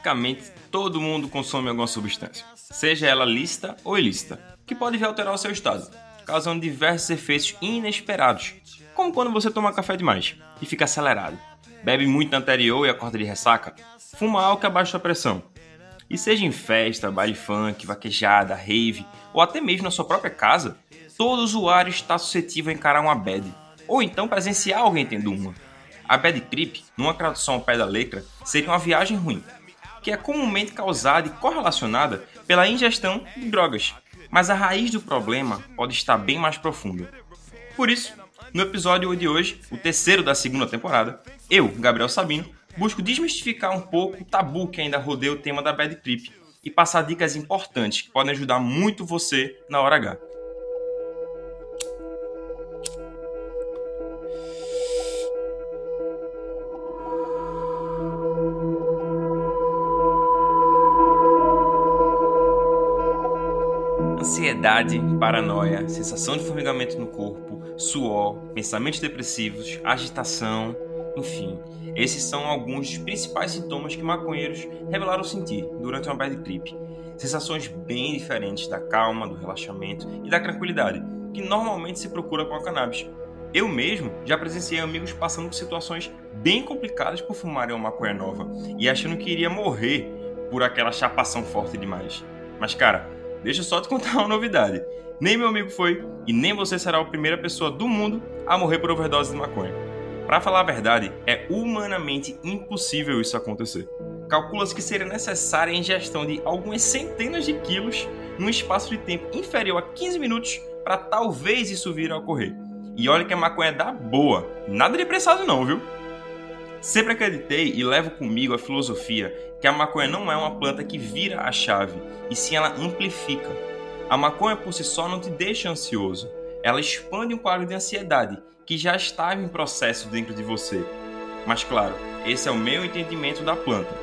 Praticamente todo mundo consome alguma substância, seja ela lícita ou ilícita, que pode alterar o seu estado, causando diversos efeitos inesperados, como quando você toma café demais e fica acelerado, bebe muito anterior e acorda de ressaca, fuma álcool abaixo da pressão. E seja em festa, baile funk, vaquejada, rave ou até mesmo na sua própria casa, todo usuário está suscetível a encarar uma bad, ou então presenciar alguém tendo uma. A bad trip, numa tradução ao pé da letra, seria uma viagem ruim, que é comumente causada e correlacionada pela ingestão de drogas. Mas a raiz do problema pode estar bem mais profunda. Por isso, no episódio de hoje, o terceiro da segunda temporada, eu, Gabriel Sabino, busco desmistificar um pouco o tabu que ainda rodeia o tema da bad trip e passar dicas importantes que podem ajudar muito você na hora H. Ansiedade, paranoia, sensação de formigamento no corpo, suor, pensamentos depressivos, agitação, enfim. Esses são alguns dos principais sintomas que maconheiros revelaram sentir durante uma bad trip. Sensações bem diferentes da calma, do relaxamento e da tranquilidade, que normalmente se procura com a cannabis. Eu mesmo já presenciei amigos passando por situações bem complicadas por fumarem uma maconha nova e achando que iria morrer por aquela chapação forte demais. Mas cara, deixa eu só te contar uma novidade. Nem meu amigo foi, e nem você será a primeira pessoa do mundo a morrer por overdose de maconha. Para falar a verdade, é humanamente impossível isso acontecer. Calcula-se que seria necessária a ingestão de algumas centenas de quilos num espaço de tempo inferior a 15 minutos para talvez isso vir a ocorrer. E olha que a maconha dá boa, nada de pressado não, viu? Sempre acreditei e levo comigo a filosofia que a maconha não é uma planta que vira a chave, e sim ela amplifica. A maconha por si só não te deixa ansioso, ela expande um quadro de ansiedade que já estava em processo dentro de você. Mas claro, esse é o meu entendimento da planta.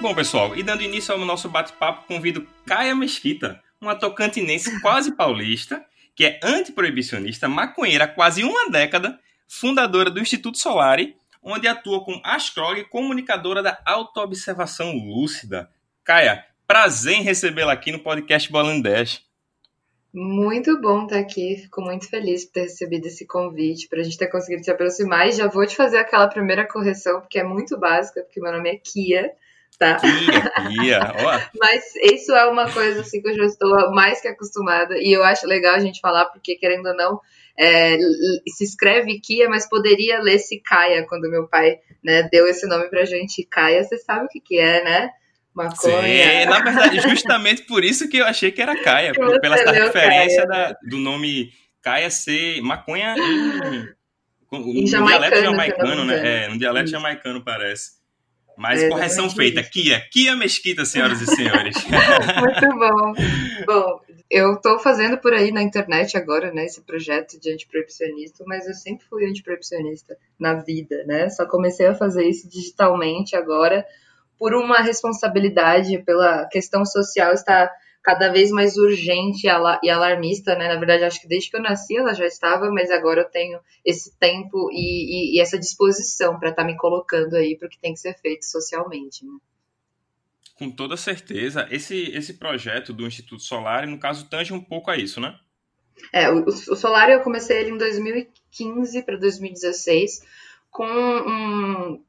Bom, pessoal, e dando início ao nosso bate-papo, convido Caia Mesquita, uma tocantinense quase paulista, que é antiproibicionista, maconheira há quase uma década, fundadora do Instituto Solari, onde atua como astróloga e comunicadora da autoobservação lúcida. Caia, prazer em recebê-la aqui no podcast Bola 10. Muito bom estar aqui, fico muito feliz por ter recebido esse convite, para a gente ter conseguido se aproximar. E já vou te fazer aquela primeira correção, porque é muito básica, porque meu nome é Kia tá? Kia, Ó. Mas isso é uma coisa assim que eu já estou mais que acostumada e eu acho legal a gente falar porque querendo ou não é, se escreve Kia, mas poderia ler-se Caia quando meu pai né, deu esse nome pra gente. Caia, você sabe o que que é, né? Maconha. Sim, na verdade, justamente por isso que eu achei que era Caia, pela essa referência da, do nome Caia ser maconha em, em, em dialeto jamaicano, né? É, no dialeto jamaicano parece. Mas é, correção feita. Kia. Kia Mesquita, senhoras e senhores. Muito bom. Bom, eu estou fazendo por aí na internet agora, né, esse projeto de antiproibicionista, mas eu sempre fui antiproibicionista na vida, né? Só comecei a fazer isso digitalmente agora por uma responsabilidade pela questão social estar cada vez mais urgente e alarmista, né? Na verdade, acho que desde que eu nasci ela já estava, mas agora eu tenho esse tempo e, e, e essa disposição para estar tá me colocando aí para o que tem que ser feito socialmente, né? Com toda certeza. Esse, esse projeto do Instituto Solar, no caso, tange um pouco a isso, né? É, o, o Solar eu comecei ele em 2015 para 2016 com um,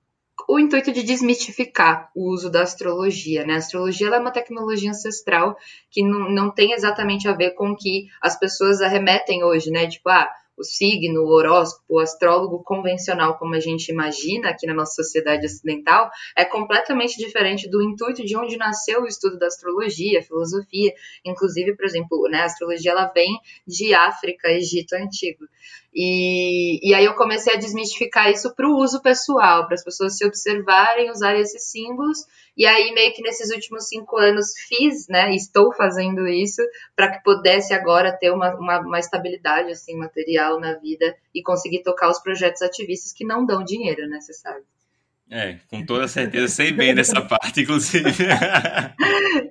o intuito de desmistificar o uso da astrologia. Né? A astrologia é uma tecnologia ancestral que não, não tem exatamente a ver com o que as pessoas arremetem hoje, né? Tipo, ah, o signo, o horóscopo, o astrólogo convencional, como a gente imagina aqui na nossa sociedade ocidental, é completamente diferente do intuito de onde nasceu o estudo da astrologia, filosofia. Inclusive, por exemplo, né, a astrologia ela vem de África, Egito Antigo. E, e aí eu comecei a desmistificar isso para o uso pessoal, para as pessoas se observarem, usarem esses símbolos. E aí, meio que nesses últimos cinco anos, fiz, né? Estou fazendo isso para que pudesse agora ter uma, uma, uma, estabilidade assim, material na vida e conseguir tocar os projetos ativistas que não dão dinheiro, né? Você sabe. É, com toda certeza, sei bem dessa parte, inclusive.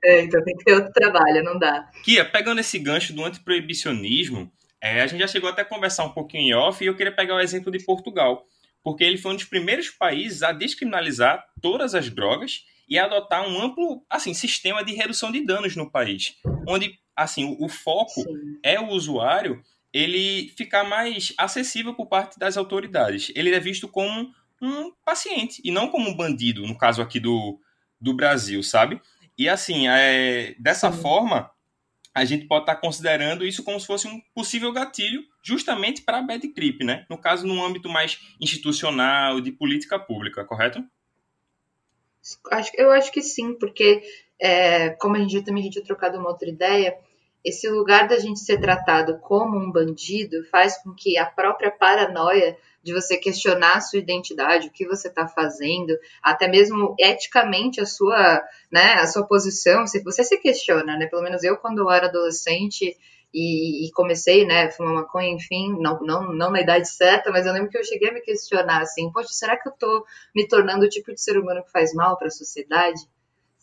é, então tem que ter outro trabalho, não dá. Kia, pegando esse gancho do antiproibicionismo, é, a gente já chegou até a conversar um pouquinho em off e eu queria pegar o exemplo de Portugal, porque ele foi um dos primeiros países a descriminalizar todas as drogas e a adotar um amplo assim sistema de redução de danos no país, onde assim o, o foco Sim. é o usuário ele ficar mais acessível por parte das autoridades. Ele é visto como um paciente e não como um bandido, no caso aqui do, do Brasil, sabe? E assim, é, dessa Sim. forma, a gente pode estar considerando isso como se fosse um possível gatilho justamente para a bad trip, né? No caso, num âmbito mais institucional, de política pública, correto? Eu acho que sim, porque é, como a gente também tinha trocado uma outra ideia, esse lugar da gente ser tratado como um bandido faz com que a própria paranoia de você questionar a sua identidade, o que você está fazendo, até mesmo eticamente a sua, né, a sua posição, se você se questiona, né? Pelo menos eu quando eu era adolescente e, e comecei, né, fumar maconha, enfim, não, não, não na idade certa, mas eu lembro que eu cheguei a me questionar assim, poxa, será que eu tô me tornando o tipo de ser humano que faz mal para a sociedade?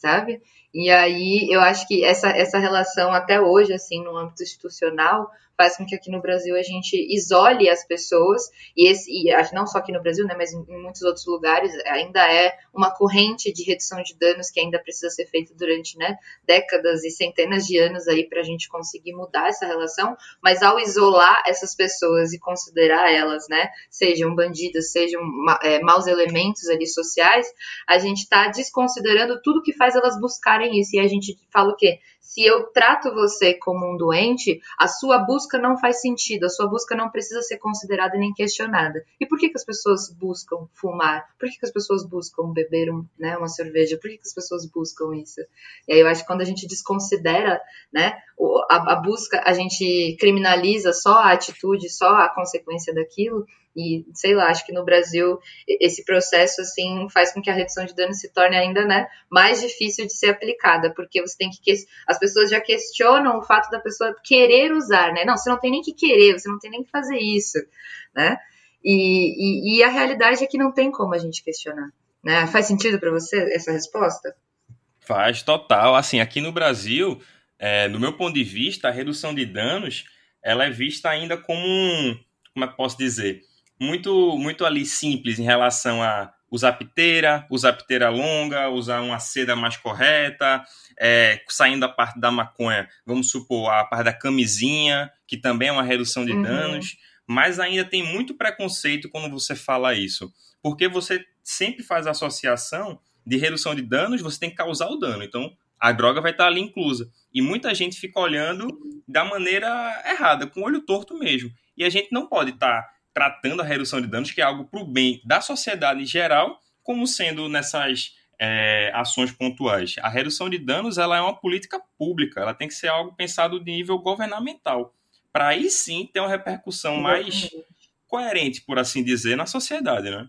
Sabe? E aí eu acho que essa, essa relação até hoje, assim, no âmbito institucional, faz com que aqui no Brasil a gente isole as pessoas, e, esse, e não só aqui no Brasil, né, mas em, muitos outros lugares, ainda é uma corrente de redução de danos que ainda precisa ser feita durante né, décadas e centenas de anos aí para a gente conseguir mudar essa relação, mas ao isolar essas pessoas e considerar elas, né, sejam bandidas, sejam é, maus elementos ali sociais, a gente está desconsiderando tudo que faz elas buscarem isso, e a gente fala o quê? Se eu trato você como um doente, a sua busca não faz sentido, a sua busca não precisa ser considerada nem questionada. E por que, que as pessoas buscam fumar? Por que, que as pessoas buscam beber um, né, uma cerveja? Por que, que as pessoas buscam isso? E aí eu acho que quando a gente desconsidera né, a, a busca, a gente criminaliza só a atitude, só a consequência daquilo, e, sei lá, acho que no Brasil esse processo, assim, faz com que a redução de danos se torne ainda, né, mais difícil de ser aplicada, porque você tem que... As pessoas já questionam o fato da pessoa querer usar, né? Não, você não tem nem que querer, você não tem nem que fazer isso, né? E, e, e a realidade é que não tem como a gente questionar, né? Faz sentido para você essa resposta? Faz, total. Assim, aqui no Brasil, é, no meu ponto de vista, a redução de danos, ela é vista ainda como um... Como é que posso dizer? muito, muito ali simples em relação a usar piteira, usar piteira longa, usar uma seda mais correta, é, saindo da parte da maconha, vamos supor, a parte da camisinha, que também é uma redução de uhum. danos, mas ainda tem muito preconceito quando você fala isso, porque você sempre faz a associação de redução de danos, você tem que causar o dano, então a droga vai estar ali inclusa. E muita gente fica olhando da maneira errada, com o olho torto mesmo. E a gente não pode estar tratando a redução de danos, que é algo para o bem da sociedade em geral, como sendo nessas é, ações pontuais. A redução de danos ela é uma política pública, ela tem que ser algo pensado de nível governamental, para aí sim ter uma repercussão mais coerente, por assim dizer, na sociedade, né?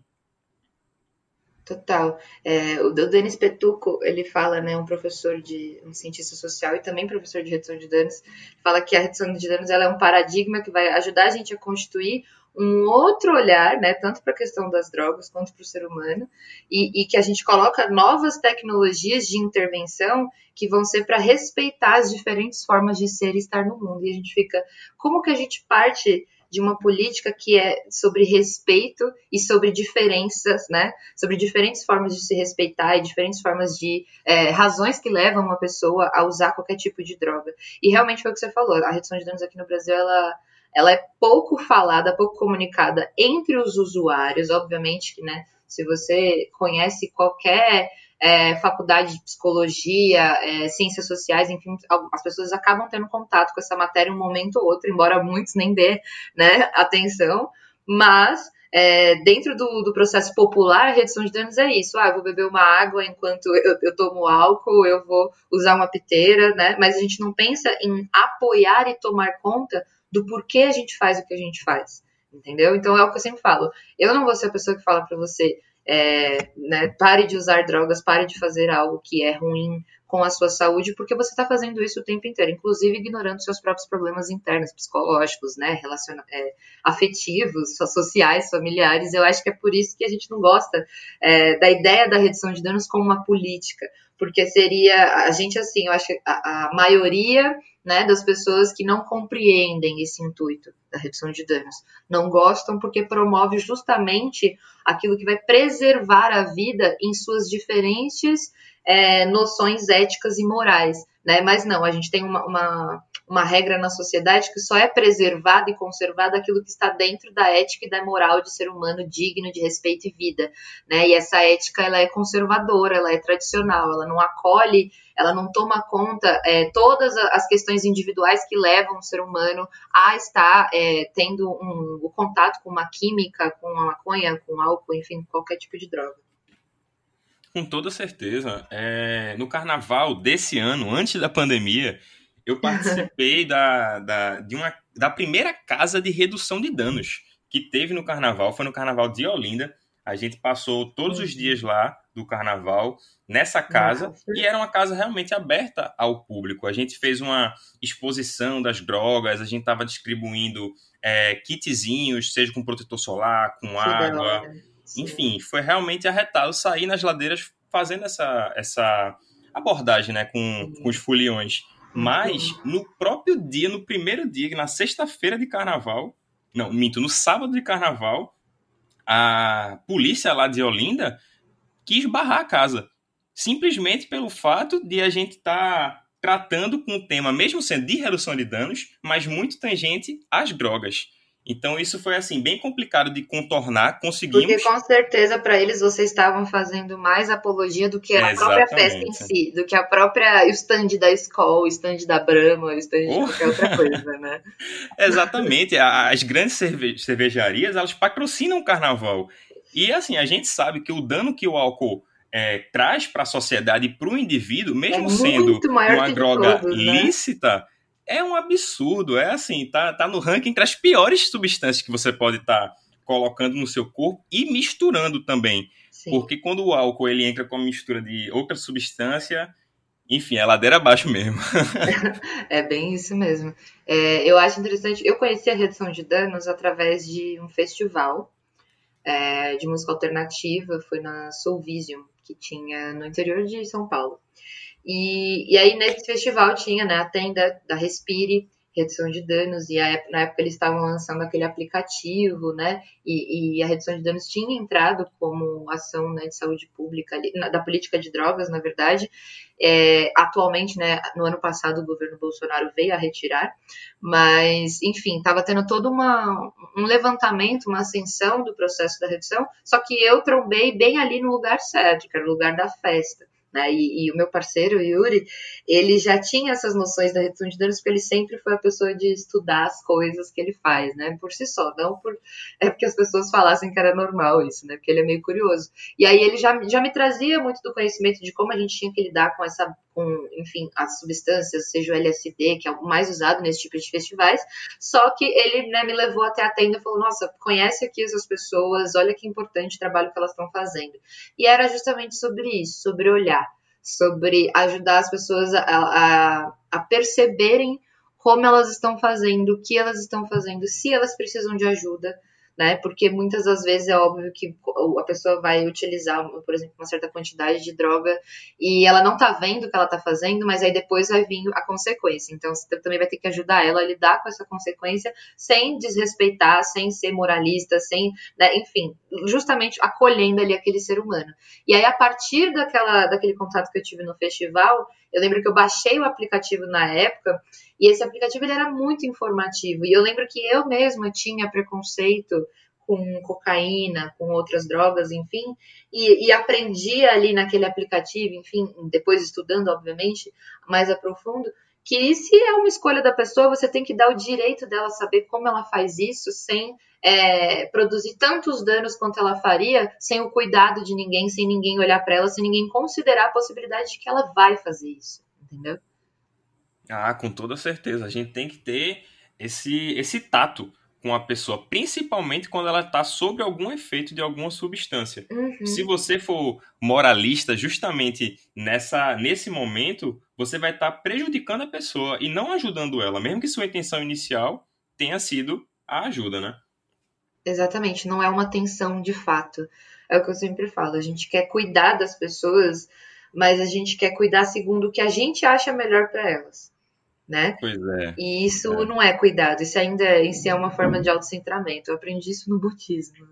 Total. É, o Denis Petuco, ele fala, né, um professor de, um cientista social e também professor de redução de danos, fala que a redução de danos ela é um paradigma que vai ajudar a gente a constituir um outro olhar, né, tanto para a questão das drogas quanto para o ser humano, e, e, que a gente coloca novas tecnologias de intervenção que vão ser para respeitar as diferentes formas de ser e estar no mundo. E a gente fica, como que a gente parte de uma política que é sobre respeito e sobre diferenças, né? Sobre diferentes formas de se respeitar e diferentes formas de é, razões que levam uma pessoa a usar qualquer tipo de droga. E realmente foi o que você falou. A redução de danos aqui no Brasil, ela ela é pouco falada, pouco comunicada entre os usuários, obviamente que, né, se você conhece qualquer é, faculdade de psicologia, é, ciências sociais, enfim, as pessoas acabam tendo contato com essa matéria um momento ou outro, embora muitos nem dê né, atenção, mas é, dentro do, do, processo popular, a redução de danos é isso. Ah, eu vou beber uma água enquanto eu, eu tomo álcool, eu vou usar uma piteira, né? Mas a gente não pensa em apoiar e tomar conta do porquê a gente faz o que a gente faz. Entendeu? Então é o que eu sempre falo. Eu não vou ser a pessoa que fala para você, é, né, pare de usar drogas, pare de fazer algo que é ruim com a sua saúde, porque você está fazendo isso o tempo inteiro, inclusive ignorando seus próprios problemas internos, psicológicos, né, relaciona é, afetivos, sociais, familiares. Eu acho que é por isso que a gente não gosta é, da ideia da redução de danos como uma política, porque seria a gente assim, eu acho que a, a maioria né, das pessoas que não compreendem esse intuito da redução de danos. Não gostam porque promove justamente aquilo que vai preservar a vida em suas diferentes é, noções éticas e morais. Né? Mas não, a gente tem uma, uma, uma, regra na sociedade que só é preservada e conservada aquilo que está dentro da ética e da moral de ser humano digno de respeito e vida. Né? E essa ética ela é conservadora, ela é tradicional, ela não acolhe ela não toma conta é, todas as questões individuais que levam o ser humano a estar é, tendo um, o contato com uma química, com a maconha, com álcool, enfim, qualquer tipo de droga. Com toda certeza. É, no carnaval desse ano, antes da pandemia, eu participei da, da, de uma, da primeira casa de redução de danos que teve no carnaval. Foi no carnaval de Olinda. A gente passou todos os uhum. dias lá do carnaval nessa casa Nossa. e era uma casa realmente aberta ao público. A gente fez uma exposição das drogas, a gente estava distribuindo é, kitzinhos, seja com protetor solar, com água. Enfim, foi realmente arretado sair nas ladeiras fazendo essa, essa abordagem né, com, com os foliões. Mas no próprio dia, no primeiro dia, na sexta-feira de carnaval, não, minto, no sábado de carnaval, a polícia lá de Olinda quis barrar a casa. Simplesmente pelo fato de a gente estar tá tratando com o tema, mesmo sendo de redução de danos, mas muito tangente às drogas. Então isso foi assim bem complicado de contornar, conseguimos. Porque com certeza para eles vocês estavam fazendo mais apologia do que a própria festa em si, do que a própria o stand da escola, o stand da Brahma, o stand de qualquer outra coisa, né? Exatamente. As grandes cerve cervejarias elas patrocinam o carnaval e assim, a gente sabe que o dano que o álcool é, traz para a sociedade e para o indivíduo, mesmo é sendo uma droga todos, né? lícita, é um absurdo. É assim, tá, tá no ranking entre as piores substâncias que você pode estar tá colocando no seu corpo e misturando também. Sim. Porque quando o álcool ele entra com a mistura de outra substância, enfim, é ladeira abaixo mesmo. é bem isso mesmo. É, eu acho interessante. Eu conheci a redução de danos através de um festival é, de música alternativa, foi na Soul Vision, que tinha no interior de São Paulo. E, e aí nesse festival tinha né, a tenda da Respire, redução de danos, e a, na época eles estavam lançando aquele aplicativo, né, e, e, a redução de danos tinha entrado como ação né, de saúde pública, da política de drogas, na verdade, é, atualmente, né, no ano passado o governo Bolsonaro veio a retirar, mas, enfim, estava tendo todo uma, um levantamento, uma ascensão do processo da redução, só que eu trombei bem ali no lugar certo, que era o lugar da festa. Né? E, e, o meu parceiro, o Yuri, ele já tinha essas noções da redução de danos, porque ele sempre foi a pessoa de estudar as coisas que ele faz, né? Por si só, não por é porque as pessoas falassem que era normal isso, né? Porque ele é meio curioso. E aí ele já, já me trazia muito do conhecimento de como a gente tinha que lidar com essa com, enfim, as substâncias, seja o LSD, que é o mais usado nesse tipo de festivais. Só que ele né, me levou até a tenda e falou: Nossa, conhece aqui essas pessoas, olha que importante o trabalho que elas estão fazendo. E era justamente sobre isso, sobre olhar, sobre ajudar as pessoas a, a, a perceberem como elas estão fazendo, o que elas estão fazendo, se elas precisam de ajuda né? Porque muitas das vezes é óbvio que a pessoa vai utilizar, por exemplo, uma certa quantidade de droga e ela não tá vendo o que ela tá fazendo, mas aí depois vai vir a consequência. Então você também vai ter que ajudar ela a lidar com essa consequência sem desrespeitar, sem ser moralista, sem, né? enfim, justamente acolhendo ali aquele ser humano. E aí a partir daquela, daquele contato que eu tive no festival, eu lembro que eu baixei o aplicativo na época e esse aplicativo ele era muito informativo. E eu lembro que eu mesma tinha preconceito com cocaína, com outras drogas, enfim, e, e aprendi ali naquele aplicativo, enfim, depois estudando, obviamente, mais a profundo, que se é uma escolha da pessoa, você tem que dar o direito dela saber como ela faz isso sem é, produzir tantos danos quanto ela faria, sem o cuidado de ninguém, sem ninguém olhar para ela, sem ninguém considerar a possibilidade de que ela vai fazer isso, entendeu? Ah, com toda certeza. A gente tem que ter esse, esse tato com a pessoa, principalmente quando ela está sob algum efeito de alguma substância. Uhum. Se você for moralista justamente nessa nesse momento, você vai estar tá prejudicando a pessoa e não ajudando ela, mesmo que sua intenção inicial tenha sido a ajuda, né? Exatamente, não é uma tensão de fato. É o que eu sempre falo, a gente quer cuidar das pessoas, mas a gente quer cuidar segundo o que a gente acha melhor para elas né? Pois é. E isso é. não é cuidado, isso ainda isso é uma forma de autocentramento. Eu aprendi isso no budismo.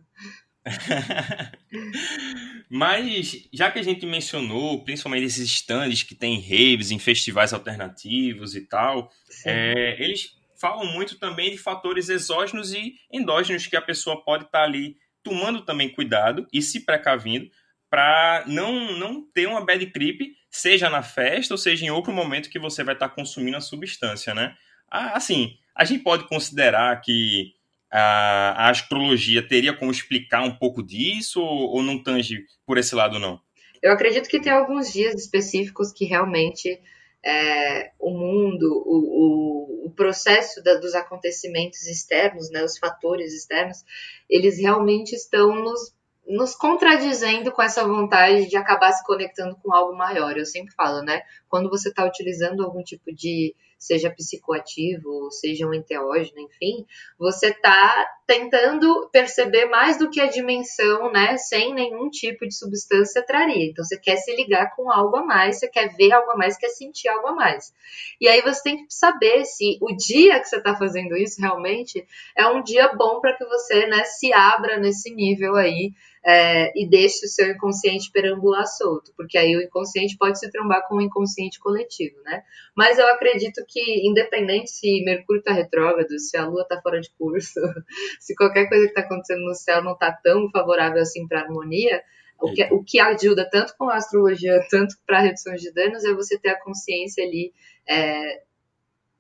Mas, já que a gente mencionou, principalmente esses stands que tem raves em festivais alternativos e tal, é, eles falam muito também de fatores exógenos e endógenos que a pessoa pode estar tá ali tomando também cuidado e se precavindo para não, não ter uma bad trip seja na festa ou seja em outro momento que você vai estar consumindo a substância, né? Assim, a gente pode considerar que a, a astrologia teria como explicar um pouco disso ou, ou não tange por esse lado, não? Eu acredito que tem alguns dias específicos que realmente é, o mundo, o, o, o processo da, dos acontecimentos externos, né, os fatores externos, eles realmente estão nos nos contradizendo com essa vontade de acabar se conectando com algo maior. Eu sempre falo, né? Quando você está utilizando algum tipo de seja psicoativo, seja um enteógeno, enfim, você está tentando perceber mais do que a dimensão, né, sem nenhum tipo de substância traria. Então você quer se ligar com algo a mais, você quer ver algo a mais, quer sentir algo a mais. E aí você tem que saber se o dia que você está fazendo isso realmente é um dia bom para que você, né, se abra nesse nível aí é, e deixe o seu inconsciente perambular solto, porque aí o inconsciente pode se trombar com o inconsciente coletivo, né? Mas eu acredito que, independente se Mercúrio está retrógrado, se a Lua está fora de curso, se qualquer coisa que está acontecendo no céu não está tão favorável assim para harmonia, o que, o que ajuda tanto com a astrologia, tanto para redução de danos, é você ter a consciência ali é,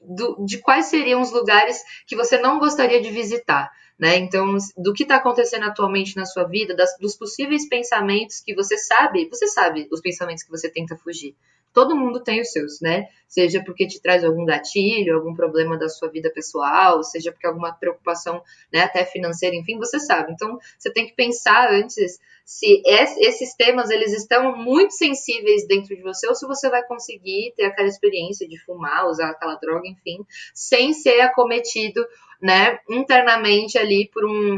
do, de quais seriam os lugares que você não gostaria de visitar. Né? Então, do que está acontecendo atualmente na sua vida, das, dos possíveis pensamentos que você sabe, você sabe os pensamentos que você tenta fugir. Todo mundo tem os seus, né? Seja porque te traz algum gatilho, algum problema da sua vida pessoal, seja porque alguma preocupação, né, até financeira, enfim, você sabe. Então, você tem que pensar antes se esses temas eles estão muito sensíveis dentro de você ou se você vai conseguir ter aquela experiência de fumar, usar aquela droga, enfim, sem ser acometido né, internamente ali por um,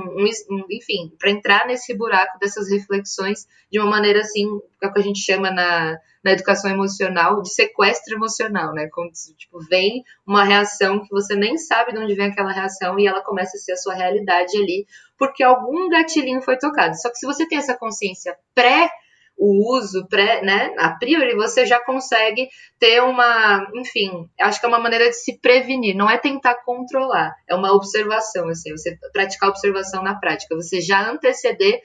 um enfim, para entrar nesse buraco dessas reflexões de uma maneira assim, é o que a gente chama na, na educação emocional de sequestro emocional, né? Quando tipo, vem uma reação que você nem sabe de onde vem aquela reação e ela começa a ser a sua realidade ali, porque algum gatilhinho foi tocado. Só que se você tem essa consciência pré o uso, pré, né, a priori, você já consegue ter uma, enfim, acho que é uma maneira de se prevenir, não é tentar controlar, é uma observação, assim, você praticar observação na prática, você já anteceder,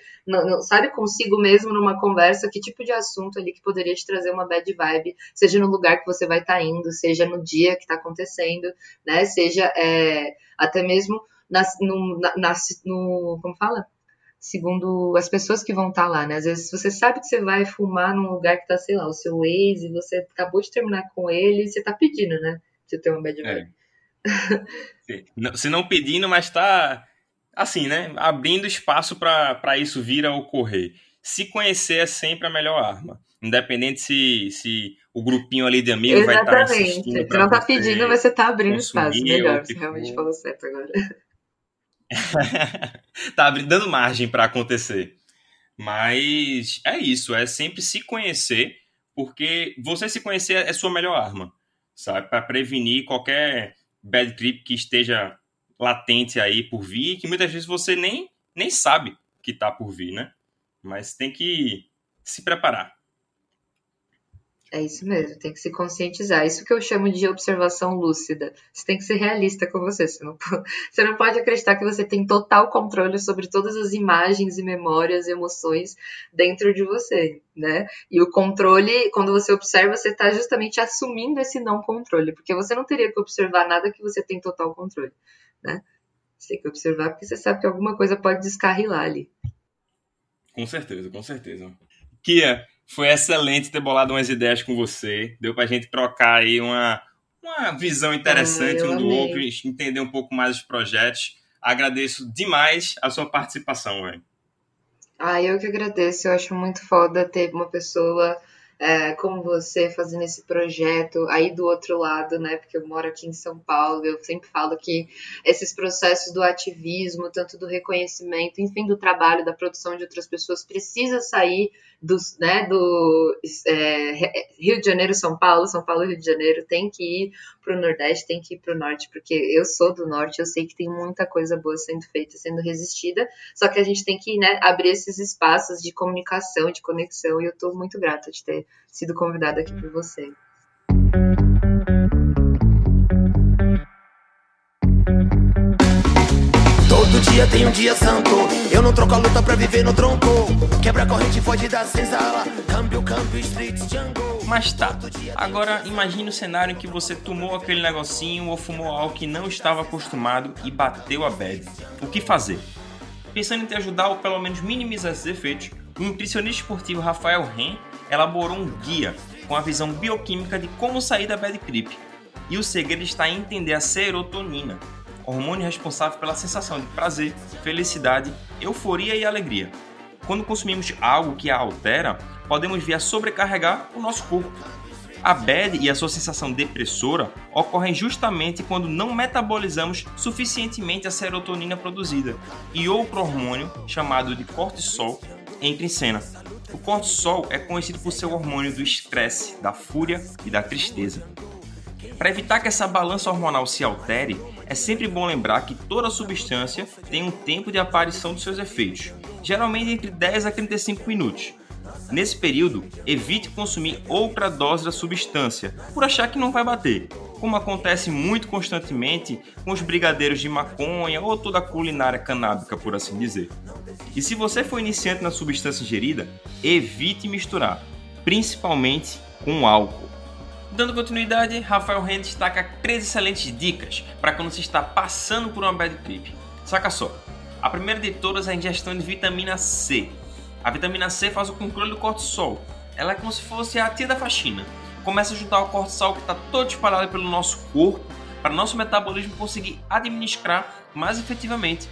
sabe, consigo mesmo numa conversa, que tipo de assunto ali que poderia te trazer uma bad vibe, seja no lugar que você vai estar tá indo, seja no dia que está acontecendo, né, seja é, até mesmo na, no, na, no, como fala? Segundo as pessoas que vão estar tá lá, né? Às vezes você sabe que você vai fumar num lugar que tá, sei lá, o seu ex, e você acabou de terminar com ele, e você tá pedindo, né? Você ter uma bad vibe. É. Se não pedindo, mas tá, assim, né? Abrindo espaço para isso vir a ocorrer. Se conhecer é sempre a melhor arma. Independente se, se o grupinho ali de amigos vai estar tá insistindo. Você não tá pedindo, mas você tá abrindo espaço. Melhor, você realmente falou certo agora. tá dando margem para acontecer. Mas é isso, é sempre se conhecer, porque você se conhecer é sua melhor arma, sabe? Para prevenir qualquer bad trip que esteja latente aí por vir, que muitas vezes você nem, nem sabe que tá por vir, né? Mas tem que se preparar. É isso mesmo, tem que se conscientizar. Isso que eu chamo de observação lúcida. Você tem que ser realista com você. Você não, você não pode acreditar que você tem total controle sobre todas as imagens e memórias emoções dentro de você, né? E o controle, quando você observa, você está justamente assumindo esse não controle, porque você não teria que observar nada que você tem total controle, né? Você tem que observar porque você sabe que alguma coisa pode descarrilar ali. Com certeza, com certeza. Kia, foi excelente ter bolado umas ideias com você. Deu pra gente trocar aí uma, uma visão interessante ah, um do amei. outro, entender um pouco mais os projetos. Agradeço demais a sua participação, velho. Ah, eu que agradeço. Eu acho muito foda ter uma pessoa é, como você fazendo esse projeto aí do outro lado, né? Porque eu moro aqui em São Paulo, eu sempre falo que esses processos do ativismo, tanto do reconhecimento, enfim, do trabalho, da produção de outras pessoas, precisa sair do, né, do é, Rio de Janeiro, São Paulo, São Paulo, Rio de Janeiro, tem que ir para o Nordeste, tem que ir para o Norte, porque eu sou do Norte, eu sei que tem muita coisa boa sendo feita, sendo resistida, só que a gente tem que né, abrir esses espaços de comunicação, de conexão, e eu estou muito grata de ter sido convidada aqui por você. Todo dia tem um dia santo. Eu não troco a luta pra viver no tronco. Quebra a corrente, foge da senzala. Câmbio, câmbio, street, jungle. Mas tá, agora imagine o cenário em que você tomou aquele negocinho ou fumou algo que não estava acostumado e bateu a bad. O que fazer? Pensando em te ajudar ou pelo menos minimizar esses efeitos, o nutricionista esportivo Rafael Ren elaborou um guia com a visão bioquímica de como sair da bad trip. E o segredo está em entender a serotonina, hormônio responsável pela sensação de prazer, felicidade, euforia e alegria. Quando consumimos algo que a altera, podemos vir a sobrecarregar o nosso corpo. A bad e a sua sensação depressora ocorrem justamente quando não metabolizamos suficientemente a serotonina produzida e outro hormônio, chamado de cortisol, entra em cena. O cortisol é conhecido por ser o hormônio do estresse, da fúria e da tristeza. Para evitar que essa balança hormonal se altere, é sempre bom lembrar que toda substância tem um tempo de aparição dos seus efeitos, geralmente entre 10 a 35 minutos. Nesse período, evite consumir outra dose da substância, por achar que não vai bater, como acontece muito constantemente com os brigadeiros de maconha ou toda a culinária canábica, por assim dizer. E se você for iniciante na substância ingerida, evite misturar, principalmente com álcool. Dando continuidade, Rafael Ren destaca três excelentes dicas para quando se está passando por uma bad trip. Saca só, a primeira de todas é a ingestão de vitamina C. A vitamina C faz o controle do cortisol. Ela é como se fosse a tia da faxina. Começa a ajudar o cortisol que está todo espalhado pelo nosso corpo para nosso metabolismo conseguir administrar mais efetivamente.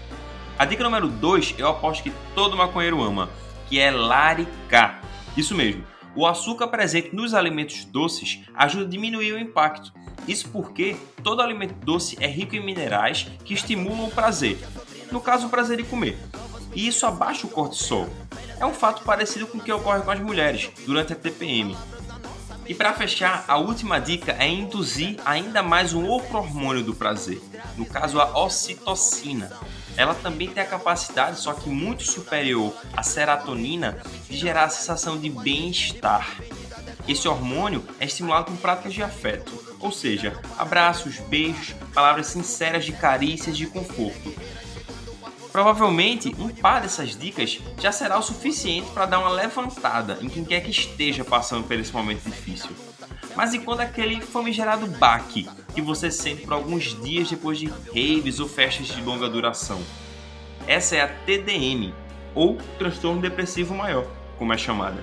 A dica número 2 eu aposto que todo maconheiro ama, que é laricar. Isso mesmo, o açúcar presente nos alimentos doces ajuda a diminuir o impacto. Isso porque todo alimento doce é rico em minerais que estimulam o prazer, no caso o prazer de comer. E isso abaixa o cortisol. É um fato parecido com o que ocorre com as mulheres durante a TPM. E para fechar, a última dica é induzir ainda mais um outro hormônio do prazer, no caso a ocitocina, ela também tem a capacidade, só que muito superior à serotonina, de gerar a sensação de bem-estar. Esse hormônio é estimulado por práticas de afeto, ou seja, abraços, beijos, palavras sinceras de carícias de conforto. Provavelmente, um par dessas dicas já será o suficiente para dar uma levantada em quem quer que esteja passando por esse momento difícil. Mas e quando aquele famigerado baque que você sente por alguns dias depois de raves ou festas de longa duração? Essa é a TDM, ou transtorno depressivo maior, como é chamada.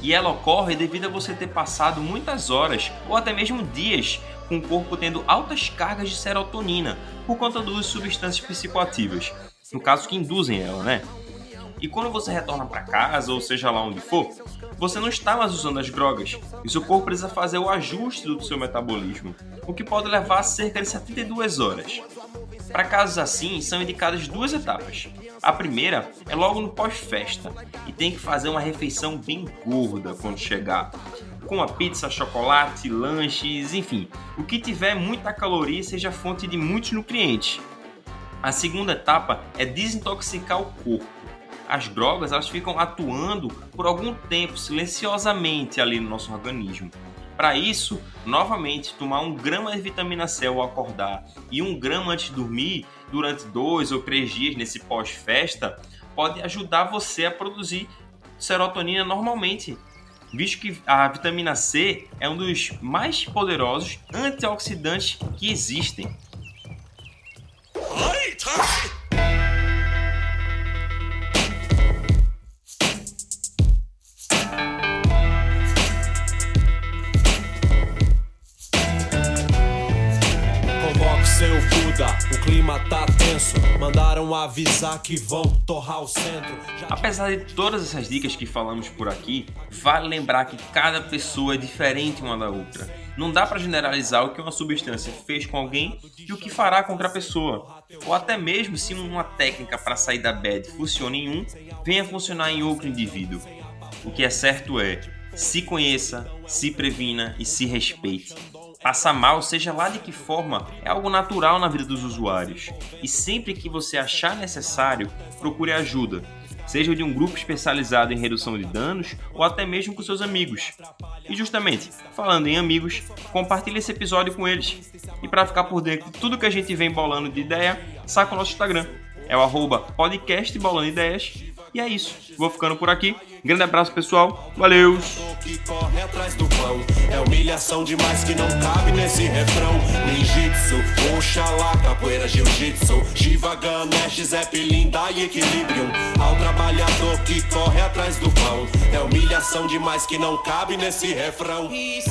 E ela ocorre devido a você ter passado muitas horas ou até mesmo dias com o corpo tendo altas cargas de serotonina por conta de substâncias psicoativas, no caso que induzem ela, né? E quando você retorna para casa, ou seja lá onde for, você não está mais usando as drogas e seu corpo precisa fazer o ajuste do seu metabolismo, o que pode levar cerca de 72 horas. Para casos assim, são indicadas duas etapas. A primeira é logo no pós-festa e tem que fazer uma refeição bem gorda quando chegar, com a pizza, chocolate, lanches, enfim, o que tiver muita caloria seja fonte de muitos nutrientes. A segunda etapa é desintoxicar o corpo as drogas elas ficam atuando por algum tempo silenciosamente ali no nosso organismo. Para isso, novamente, tomar um grama de vitamina C ao acordar e um grama antes de dormir durante dois ou três dias nesse pós-festa pode ajudar você a produzir serotonina normalmente, visto que a vitamina C é um dos mais poderosos antioxidantes que existem. Mandaram avisar que vão torrar o centro. Apesar de todas essas dicas que falamos por aqui, vale lembrar que cada pessoa é diferente uma da outra. Não dá para generalizar o que uma substância fez com alguém e o que fará com outra pessoa. Ou até mesmo se uma técnica para sair da bad funciona em um, venha funcionar em outro indivíduo. O que é certo é, se conheça, se previna e se respeite. Passar mal, seja lá de que forma, é algo natural na vida dos usuários. E sempre que você achar necessário, procure ajuda, seja de um grupo especializado em redução de danos ou até mesmo com seus amigos. E justamente, falando em amigos, compartilhe esse episódio com eles. E para ficar por dentro de tudo que a gente vem bolando de ideia, saca o nosso Instagram. É o arroba e é isso. Vou ficando por aqui. Grande abraço, pessoal. Valeu! É humilhação demais que não cabe nesse refrão. Ninjitsu, Oxalá, capoeira, jiu-jitsu. Shiva, Ganesh, Zeppelin, e Equilibrium. Ao trabalhador que corre atrás do pão. É humilhação demais que não cabe nesse refrão. Isso.